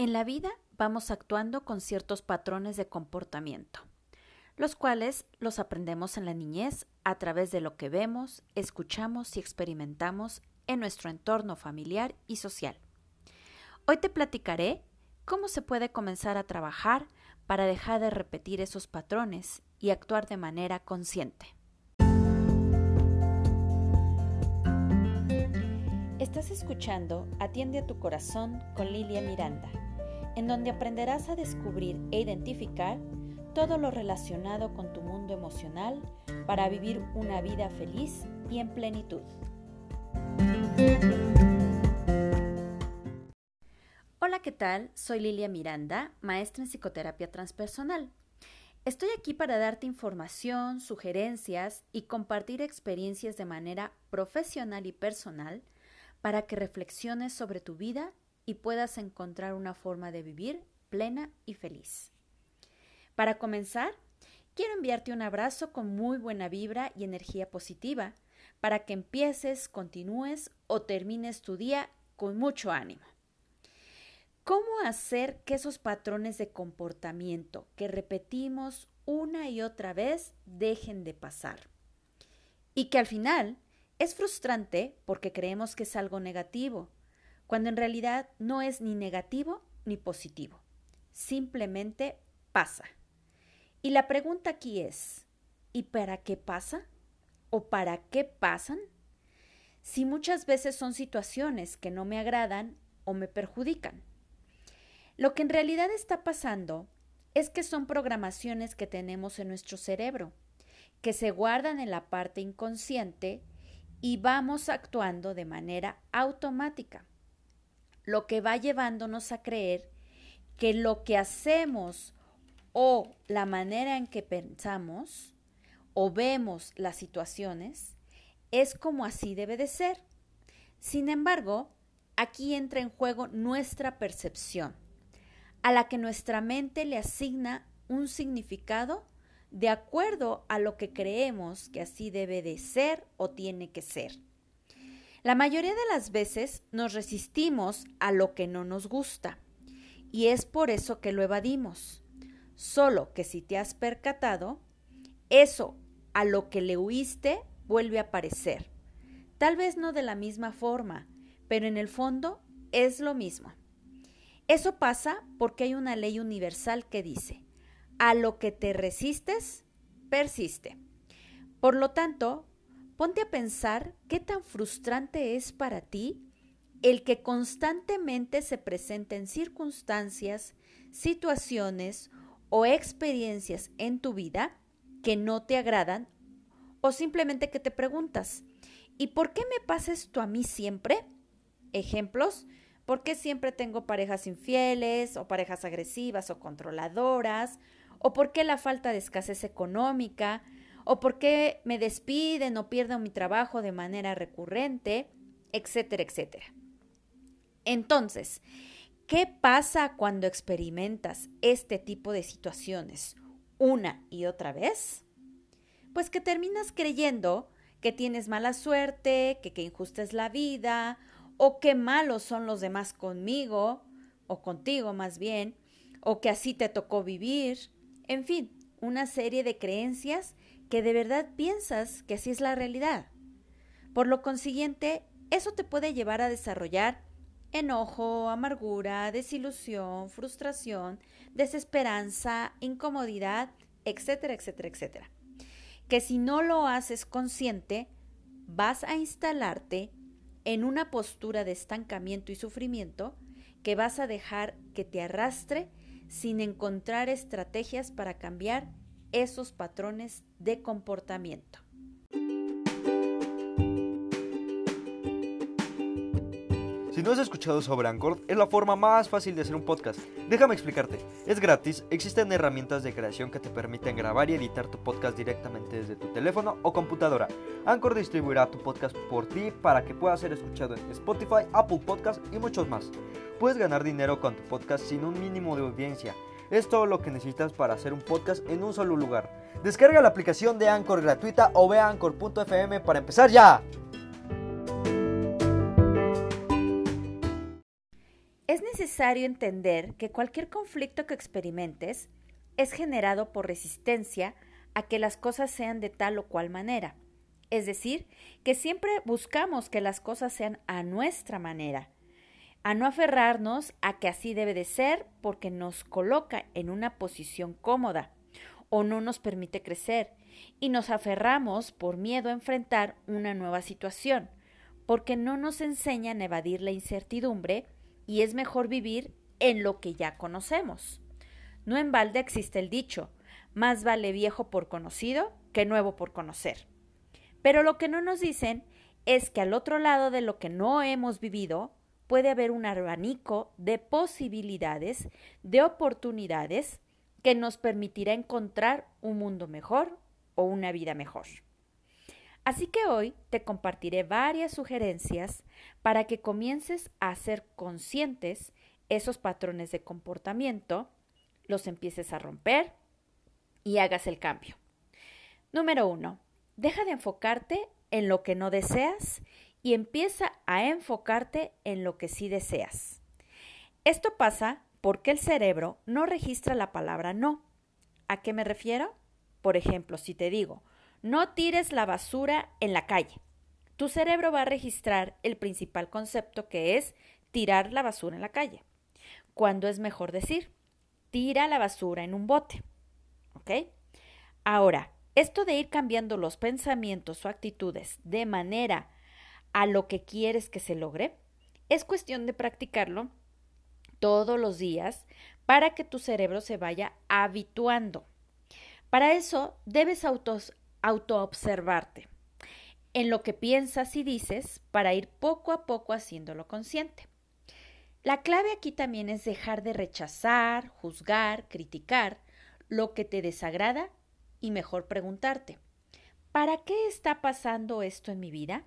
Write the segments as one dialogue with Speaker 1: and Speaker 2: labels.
Speaker 1: En la vida vamos actuando con ciertos patrones de comportamiento, los cuales los aprendemos en la niñez a través de lo que vemos, escuchamos y experimentamos en nuestro entorno familiar y social. Hoy te platicaré cómo se puede comenzar a trabajar para dejar de repetir esos patrones y actuar de manera consciente. Estás escuchando Atiende a tu corazón con Lilia Miranda en donde aprenderás a descubrir e identificar todo lo relacionado con tu mundo emocional para vivir una vida feliz y en plenitud. Hola, ¿qué tal? Soy Lilia Miranda, maestra en psicoterapia transpersonal. Estoy aquí para darte información, sugerencias y compartir experiencias de manera profesional y personal para que reflexiones sobre tu vida y puedas encontrar una forma de vivir plena y feliz. Para comenzar, quiero enviarte un abrazo con muy buena vibra y energía positiva para que empieces, continúes o termines tu día con mucho ánimo. ¿Cómo hacer que esos patrones de comportamiento que repetimos una y otra vez dejen de pasar? Y que al final es frustrante porque creemos que es algo negativo, cuando en realidad no es ni negativo ni positivo. Simplemente pasa. Y la pregunta aquí es, ¿y para qué pasa? ¿O para qué pasan? Si muchas veces son situaciones que no me agradan o me perjudican. Lo que en realidad está pasando es que son programaciones que tenemos en nuestro cerebro, que se guardan en la parte inconsciente y vamos actuando de manera automática lo que va llevándonos a creer que lo que hacemos o la manera en que pensamos o vemos las situaciones es como así debe de ser. Sin embargo, aquí entra en juego nuestra percepción, a la que nuestra mente le asigna un significado de acuerdo a lo que creemos que así debe de ser o tiene que ser. La mayoría de las veces nos resistimos a lo que no nos gusta y es por eso que lo evadimos. Solo que si te has percatado, eso a lo que le huiste vuelve a aparecer. Tal vez no de la misma forma, pero en el fondo es lo mismo. Eso pasa porque hay una ley universal que dice, a lo que te resistes, persiste. Por lo tanto, Ponte a pensar qué tan frustrante es para ti el que constantemente se presenten circunstancias, situaciones o experiencias en tu vida que no te agradan o simplemente que te preguntas, ¿y por qué me pasa esto a mí siempre? Ejemplos, ¿por qué siempre tengo parejas infieles o parejas agresivas o controladoras? ¿O por qué la falta de escasez económica? O por qué me despiden o pierdo mi trabajo de manera recurrente, etcétera, etcétera. Entonces, ¿qué pasa cuando experimentas este tipo de situaciones una y otra vez? Pues que terminas creyendo que tienes mala suerte, que qué injusta es la vida, o qué malos son los demás conmigo, o contigo más bien, o que así te tocó vivir, en fin, una serie de creencias que de verdad piensas que así es la realidad. Por lo consiguiente, eso te puede llevar a desarrollar enojo, amargura, desilusión, frustración, desesperanza, incomodidad, etcétera, etcétera, etcétera. Que si no lo haces consciente, vas a instalarte en una postura de estancamiento y sufrimiento que vas a dejar que te arrastre sin encontrar estrategias para cambiar esos patrones de comportamiento.
Speaker 2: Si no has escuchado sobre Anchor, es la forma más fácil de hacer un podcast. Déjame explicarte. Es gratis, existen herramientas de creación que te permiten grabar y editar tu podcast directamente desde tu teléfono o computadora. Anchor distribuirá tu podcast por ti para que pueda ser escuchado en Spotify, Apple Podcast y muchos más. Puedes ganar dinero con tu podcast sin un mínimo de audiencia. Es todo lo que necesitas para hacer un podcast en un solo lugar. Descarga la aplicación de Anchor gratuita o ve anchor.fm para empezar ya.
Speaker 1: Es necesario entender que cualquier conflicto que experimentes es generado por resistencia a que las cosas sean de tal o cual manera. Es decir, que siempre buscamos que las cosas sean a nuestra manera, a no aferrarnos a que así debe de ser porque nos coloca en una posición cómoda o no nos permite crecer y nos aferramos por miedo a enfrentar una nueva situación, porque no nos enseñan a evadir la incertidumbre y es mejor vivir en lo que ya conocemos. No en balde existe el dicho, más vale viejo por conocido que nuevo por conocer. Pero lo que no nos dicen es que al otro lado de lo que no hemos vivido puede haber un abanico de posibilidades, de oportunidades que nos permitirá encontrar un mundo mejor o una vida mejor. Así que hoy te compartiré varias sugerencias para que comiences a ser conscientes esos patrones de comportamiento, los empieces a romper y hagas el cambio. Número uno, deja de enfocarte en lo que no deseas y empieza a enfocarte en lo que sí deseas. Esto pasa porque el cerebro no registra la palabra no. ¿A qué me refiero? Por ejemplo, si te digo, no tires la basura en la calle, tu cerebro va a registrar el principal concepto que es tirar la basura en la calle. Cuando es mejor decir, tira la basura en un bote. ¿Ok? Ahora, esto de ir cambiando los pensamientos o actitudes de manera a lo que quieres que se logre, es cuestión de practicarlo todos los días para que tu cerebro se vaya habituando. Para eso debes autos, autoobservarte en lo que piensas y dices para ir poco a poco haciéndolo consciente. La clave aquí también es dejar de rechazar, juzgar, criticar lo que te desagrada y mejor preguntarte, ¿para qué está pasando esto en mi vida?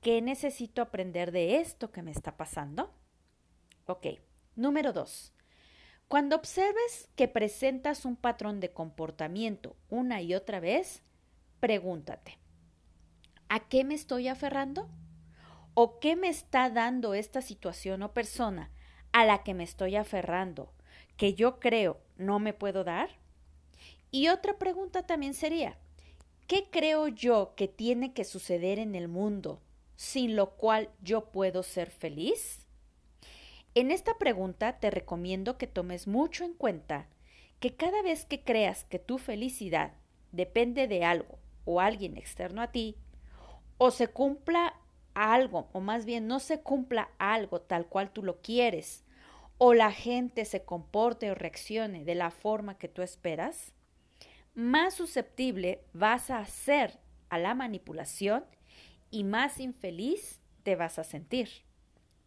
Speaker 1: ¿Qué necesito aprender de esto que me está pasando? Ok, número dos. Cuando observes que presentas un patrón de comportamiento una y otra vez, pregúntate, ¿a qué me estoy aferrando? ¿O qué me está dando esta situación o persona a la que me estoy aferrando que yo creo no me puedo dar? Y otra pregunta también sería, ¿qué creo yo que tiene que suceder en el mundo sin lo cual yo puedo ser feliz? En esta pregunta te recomiendo que tomes mucho en cuenta que cada vez que creas que tu felicidad depende de algo o alguien externo a ti, o se cumpla algo, o más bien no se cumpla algo tal cual tú lo quieres, o la gente se comporte o reaccione de la forma que tú esperas, más susceptible vas a ser a la manipulación y más infeliz te vas a sentir.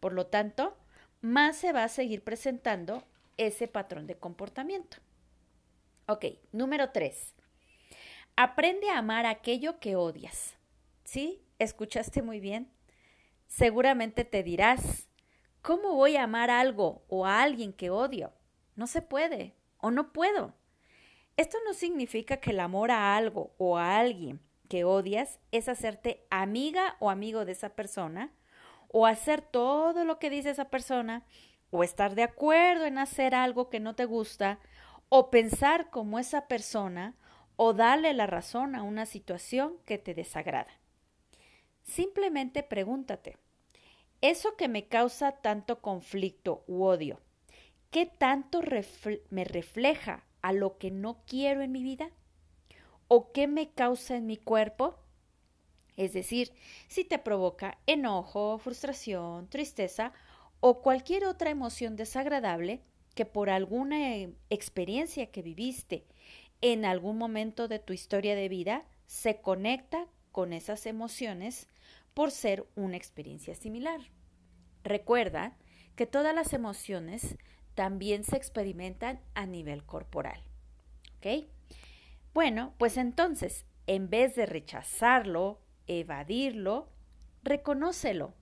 Speaker 1: Por lo tanto, más se va a seguir presentando ese patrón de comportamiento. Ok, número tres. Aprende a amar aquello que odias. ¿Sí? ¿Escuchaste muy bien? Seguramente te dirás, ¿cómo voy a amar algo o a alguien que odio? No se puede o no puedo. Esto no significa que el amor a algo o a alguien que odias es hacerte amiga o amigo de esa persona o hacer todo lo que dice esa persona, o estar de acuerdo en hacer algo que no te gusta, o pensar como esa persona, o darle la razón a una situación que te desagrada. Simplemente pregúntate, ¿eso que me causa tanto conflicto u odio, qué tanto me refleja a lo que no quiero en mi vida? ¿O qué me causa en mi cuerpo? Es decir, si te provoca enojo, frustración, tristeza o cualquier otra emoción desagradable que por alguna eh, experiencia que viviste en algún momento de tu historia de vida se conecta con esas emociones por ser una experiencia similar. Recuerda que todas las emociones también se experimentan a nivel corporal. ¿Ok? Bueno, pues entonces, en vez de rechazarlo, evadirlo, reconócelo,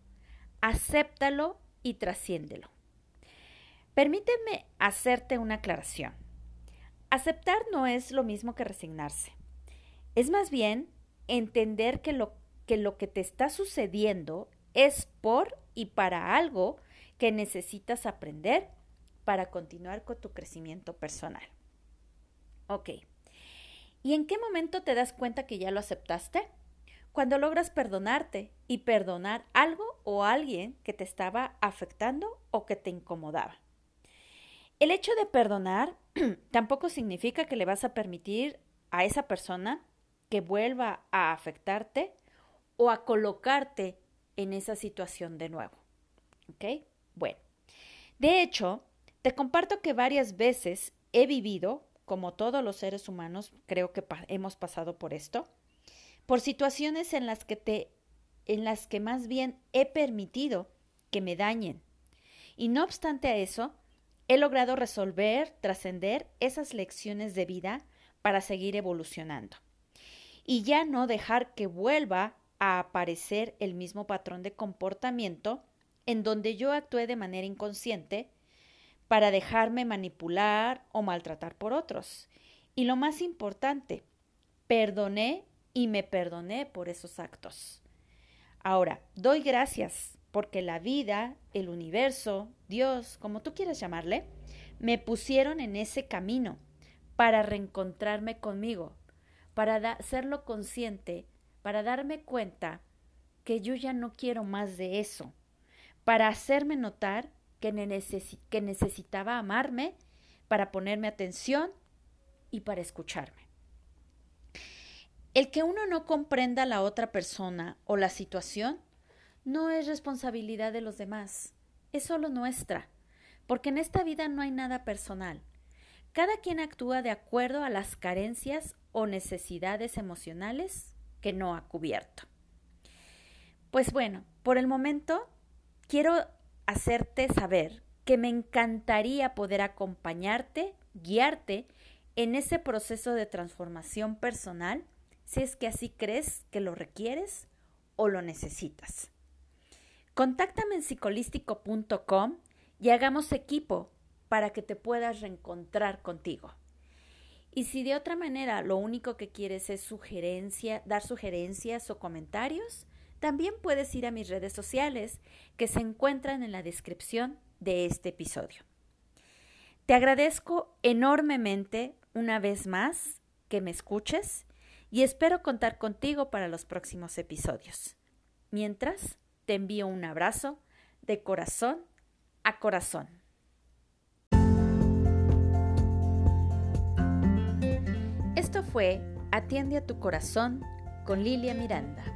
Speaker 1: acéptalo y trasciéndelo. Permíteme hacerte una aclaración. Aceptar no es lo mismo que resignarse. Es más bien entender que lo que, te está sucediendo es por y para algo que necesitas aprender para continuar con tu crecimiento personal. Ok. ¿Y en qué momento te das cuenta que ya lo aceptaste? Cuando logras perdonarte y perdonar algo o alguien que te estaba afectando o que te incomodaba. El hecho de perdonar tampoco significa que le vas a permitir a esa persona que vuelva a afectarte o a colocarte en esa situación de nuevo. ¿Ok? Bueno, de hecho, te comparto que varias veces he vivido, como todos los seres humanos, creo que hemos pasado por esto, por situaciones en las que te en las que más bien he permitido que me dañen. Y no obstante a eso, he logrado resolver, trascender esas lecciones de vida para seguir evolucionando. Y ya no dejar que vuelva a aparecer el mismo patrón de comportamiento en donde yo actué de manera inconsciente para dejarme manipular o maltratar por otros. Y lo más importante, perdoné y me perdoné por esos actos. Ahora, doy gracias porque la vida, el universo, Dios, como tú quieras llamarle, me pusieron en ese camino para reencontrarme conmigo, para hacerlo consciente, para darme cuenta que yo ya no quiero más de eso, para hacerme notar que, necesitaba amarme, para ponerme atención y para escucharme. El que uno no comprenda a la otra persona o la situación no es responsabilidad de los demás, es solo nuestra, porque en esta vida no hay nada personal. Cada quien actúa de acuerdo a las carencias o necesidades emocionales que no ha cubierto. Pues bueno, por el momento quiero hacerte saber que me encantaría poder acompañarte, guiarte en ese proceso de transformación personal si es que así crees que lo requieres o lo necesitas. Contáctame en psicolístico.com y hagamos equipo para que te puedas reencontrar contigo. Y si de otra manera lo único que quieres es sugerencia, dar sugerencias o comentarios, también puedes ir a mis redes sociales que se encuentran en la descripción de este episodio. Te agradezco enormemente una vez más que me escuches y espero contar contigo para los próximos episodios. Mientras, te envío un abrazo de corazón a corazón. Esto fue Atiende a tu corazón con Lilia Miranda.